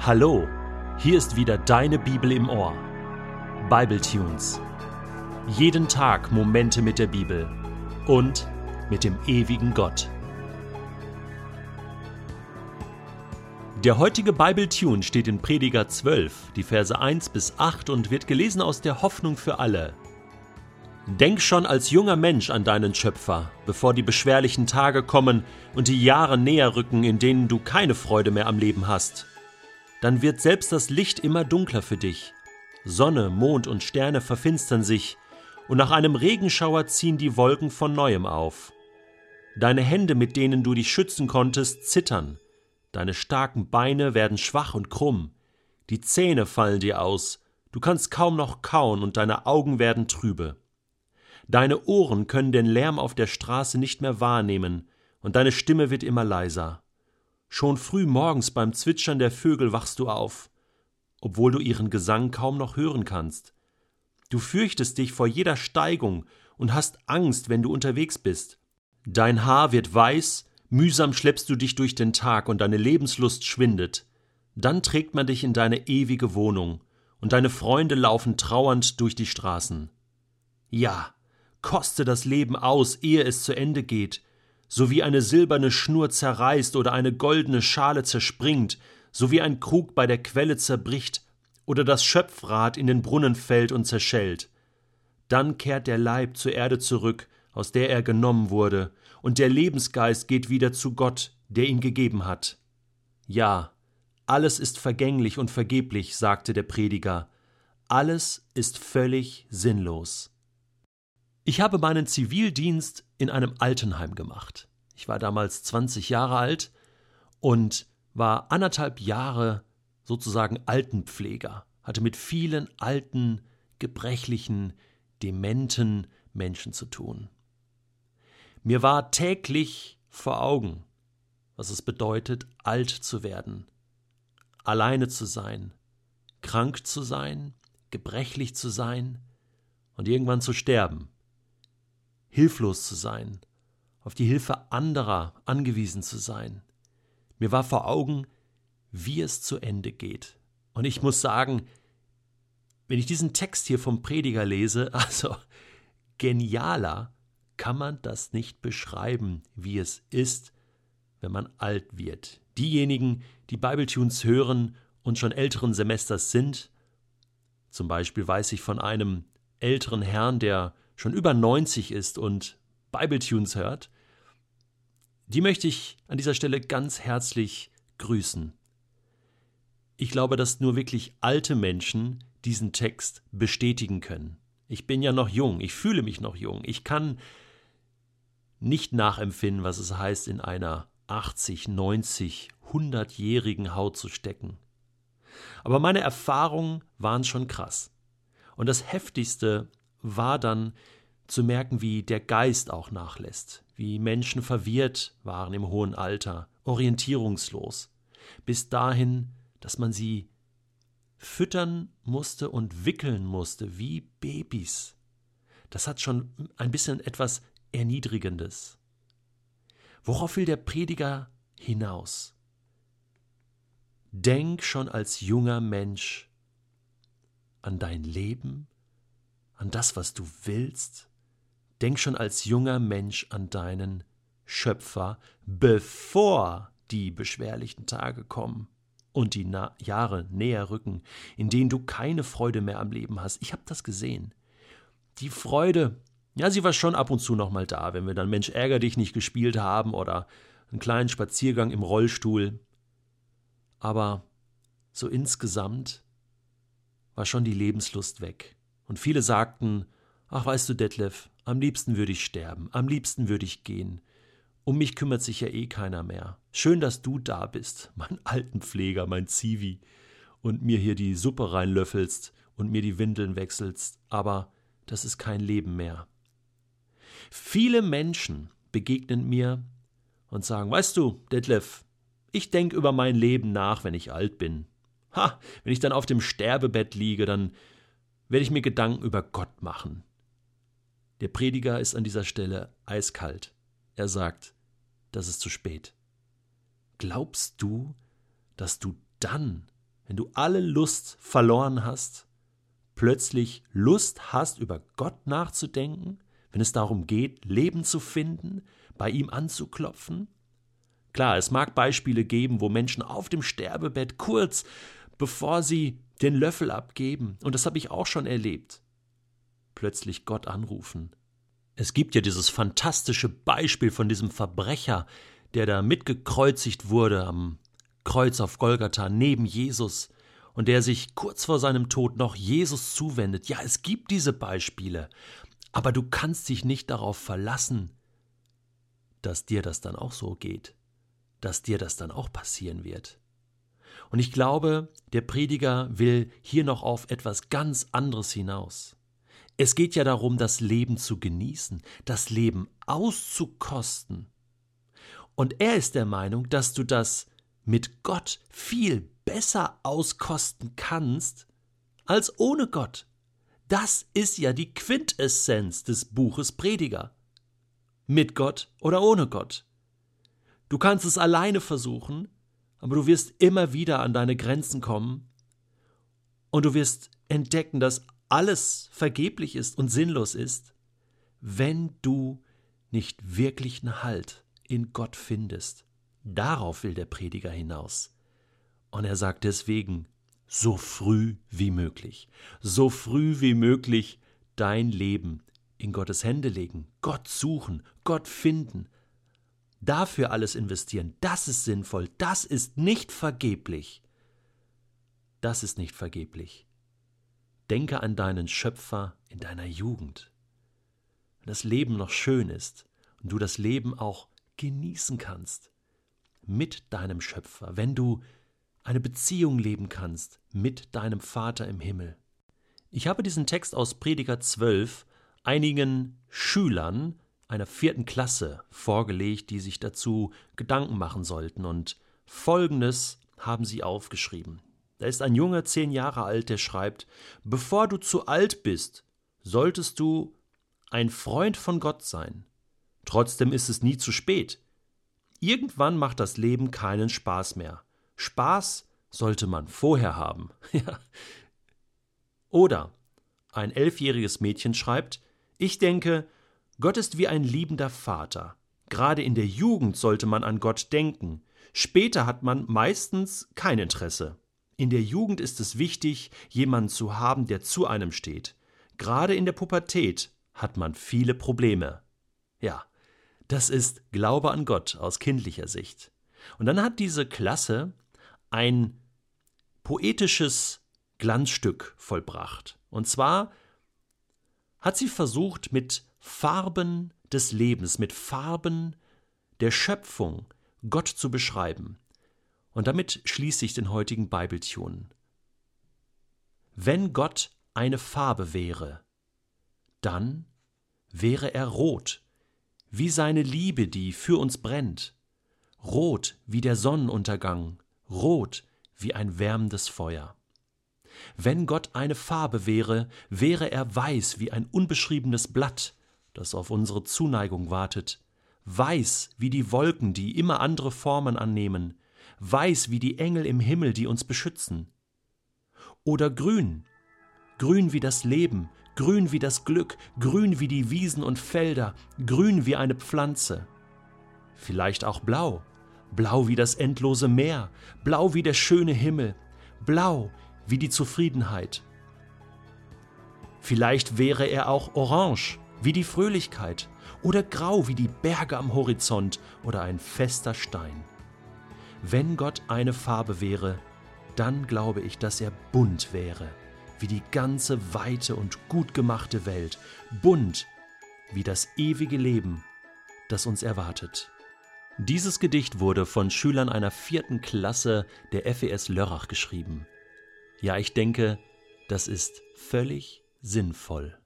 Hallo, hier ist wieder deine Bibel im Ohr. Bible Tunes. Jeden Tag Momente mit der Bibel und mit dem ewigen Gott. Der heutige Bible Tune steht in Prediger 12, die Verse 1 bis 8 und wird gelesen aus der Hoffnung für alle. Denk schon als junger Mensch an deinen Schöpfer, bevor die beschwerlichen Tage kommen und die Jahre näher rücken, in denen du keine Freude mehr am Leben hast dann wird selbst das Licht immer dunkler für dich. Sonne, Mond und Sterne verfinstern sich, und nach einem Regenschauer ziehen die Wolken von neuem auf. Deine Hände, mit denen du dich schützen konntest, zittern, deine starken Beine werden schwach und krumm, die Zähne fallen dir aus, du kannst kaum noch kauen und deine Augen werden trübe. Deine Ohren können den Lärm auf der Straße nicht mehr wahrnehmen, und deine Stimme wird immer leiser. Schon früh morgens beim Zwitschern der Vögel wachst du auf, obwohl du ihren Gesang kaum noch hören kannst. Du fürchtest dich vor jeder Steigung und hast Angst, wenn du unterwegs bist. Dein Haar wird weiß, mühsam schleppst du dich durch den Tag und deine Lebenslust schwindet. Dann trägt man dich in deine ewige Wohnung, und deine Freunde laufen trauernd durch die Straßen. Ja, koste das Leben aus, ehe es zu Ende geht, so wie eine silberne Schnur zerreißt oder eine goldene Schale zerspringt, so wie ein Krug bei der Quelle zerbricht oder das Schöpfrad in den Brunnen fällt und zerschellt. Dann kehrt der Leib zur Erde zurück, aus der er genommen wurde, und der Lebensgeist geht wieder zu Gott, der ihn gegeben hat. Ja, alles ist vergänglich und vergeblich, sagte der Prediger, alles ist völlig sinnlos. Ich habe meinen Zivildienst in einem Altenheim gemacht. Ich war damals 20 Jahre alt und war anderthalb Jahre sozusagen Altenpfleger, hatte mit vielen alten, gebrechlichen, dementen Menschen zu tun. Mir war täglich vor Augen, was es bedeutet, alt zu werden, alleine zu sein, krank zu sein, gebrechlich zu sein und irgendwann zu sterben hilflos zu sein, auf die Hilfe anderer angewiesen zu sein. Mir war vor Augen, wie es zu Ende geht. Und ich muss sagen, wenn ich diesen Text hier vom Prediger lese, also genialer kann man das nicht beschreiben, wie es ist, wenn man alt wird. Diejenigen, die Bibletunes hören und schon älteren Semesters sind, zum Beispiel weiß ich von einem älteren Herrn, der schon über 90 ist und Bibletunes hört, die möchte ich an dieser Stelle ganz herzlich grüßen. Ich glaube, dass nur wirklich alte Menschen diesen Text bestätigen können. Ich bin ja noch jung, ich fühle mich noch jung, ich kann nicht nachempfinden, was es heißt, in einer 80, 90, 100-jährigen Haut zu stecken. Aber meine Erfahrungen waren schon krass. Und das Heftigste war dann zu merken, wie der Geist auch nachlässt, wie Menschen verwirrt waren im hohen Alter, orientierungslos, bis dahin, dass man sie füttern musste und wickeln musste wie Babys. Das hat schon ein bisschen etwas Erniedrigendes. Worauf will der Prediger hinaus? Denk schon als junger Mensch an dein Leben, an das, was du willst? Denk schon als junger Mensch an deinen Schöpfer, bevor die beschwerlichen Tage kommen und die Na Jahre näher rücken, in denen du keine Freude mehr am Leben hast. Ich habe das gesehen. Die Freude, ja, sie war schon ab und zu noch mal da, wenn wir dann Mensch ärger dich nicht gespielt haben oder einen kleinen Spaziergang im Rollstuhl. Aber so insgesamt war schon die Lebenslust weg. Und viele sagten, ach weißt du, Detlef, am liebsten würde ich sterben, am liebsten würde ich gehen. Um mich kümmert sich ja eh keiner mehr. Schön, dass du da bist, mein Altenpfleger, mein Zivi, und mir hier die Suppe reinlöffelst und mir die Windeln wechselst, aber das ist kein Leben mehr. Viele Menschen begegnen mir und sagen, weißt du, Detlef, ich denke über mein Leben nach, wenn ich alt bin. Ha, wenn ich dann auf dem Sterbebett liege, dann werde ich mir Gedanken über Gott machen. Der Prediger ist an dieser Stelle eiskalt. Er sagt, das ist zu spät. Glaubst du, dass du dann wenn du alle Lust verloren hast, plötzlich Lust hast, über Gott nachzudenken, wenn es darum geht, Leben zu finden, bei ihm anzuklopfen? Klar, es mag Beispiele geben, wo Menschen auf dem Sterbebett kurz bevor sie den Löffel abgeben, und das habe ich auch schon erlebt, plötzlich Gott anrufen. Es gibt ja dieses fantastische Beispiel von diesem Verbrecher, der da mitgekreuzigt wurde am Kreuz auf Golgatha neben Jesus und der sich kurz vor seinem Tod noch Jesus zuwendet. Ja, es gibt diese Beispiele, aber du kannst dich nicht darauf verlassen, dass dir das dann auch so geht, dass dir das dann auch passieren wird. Und ich glaube, der Prediger will hier noch auf etwas ganz anderes hinaus. Es geht ja darum, das Leben zu genießen, das Leben auszukosten. Und er ist der Meinung, dass du das mit Gott viel besser auskosten kannst als ohne Gott. Das ist ja die Quintessenz des Buches Prediger. Mit Gott oder ohne Gott. Du kannst es alleine versuchen, aber du wirst immer wieder an deine Grenzen kommen und du wirst entdecken, dass alles vergeblich ist und sinnlos ist, wenn du nicht wirklichen Halt in Gott findest. Darauf will der Prediger hinaus. Und er sagt deswegen, so früh wie möglich, so früh wie möglich dein Leben in Gottes Hände legen, Gott suchen, Gott finden, dafür alles investieren, das ist sinnvoll, das ist nicht vergeblich. Das ist nicht vergeblich. Denke an deinen Schöpfer in deiner Jugend. Wenn das Leben noch schön ist und du das Leben auch genießen kannst mit deinem Schöpfer, wenn du eine Beziehung leben kannst mit deinem Vater im Himmel. Ich habe diesen Text aus Prediger 12 einigen Schülern einer vierten Klasse vorgelegt, die sich dazu Gedanken machen sollten, und Folgendes haben sie aufgeschrieben. Da ist ein Junge, zehn Jahre alt, der schreibt Bevor du zu alt bist, solltest du ein Freund von Gott sein. Trotzdem ist es nie zu spät. Irgendwann macht das Leben keinen Spaß mehr. Spaß sollte man vorher haben. Oder ein elfjähriges Mädchen schreibt Ich denke, Gott ist wie ein liebender Vater. Gerade in der Jugend sollte man an Gott denken. Später hat man meistens kein Interesse. In der Jugend ist es wichtig, jemanden zu haben, der zu einem steht. Gerade in der Pubertät hat man viele Probleme. Ja, das ist Glaube an Gott aus kindlicher Sicht. Und dann hat diese Klasse ein poetisches Glanzstück vollbracht. Und zwar hat sie versucht, mit Farben des Lebens, mit Farben der Schöpfung Gott zu beschreiben. Und damit schließe ich den heutigen Bibeltune. Wenn Gott eine Farbe wäre, dann wäre er rot, wie seine Liebe, die für uns brennt, rot wie der Sonnenuntergang, rot wie ein wärmendes Feuer. Wenn Gott eine Farbe wäre, wäre er weiß wie ein unbeschriebenes Blatt, das auf unsere Zuneigung wartet, weiß wie die Wolken, die immer andere Formen annehmen, weiß wie die Engel im Himmel, die uns beschützen. Oder grün, grün wie das Leben, grün wie das Glück, grün wie die Wiesen und Felder, grün wie eine Pflanze. Vielleicht auch blau, blau wie das endlose Meer, blau wie der schöne Himmel, blau wie die Zufriedenheit. Vielleicht wäre er auch orange, wie die Fröhlichkeit, oder grau wie die Berge am Horizont oder ein fester Stein. Wenn Gott eine Farbe wäre, dann glaube ich, dass er bunt wäre, wie die ganze weite und gut gemachte Welt, bunt wie das ewige Leben, das uns erwartet. Dieses Gedicht wurde von Schülern einer vierten Klasse der FES Lörrach geschrieben. Ja, ich denke, das ist völlig sinnvoll.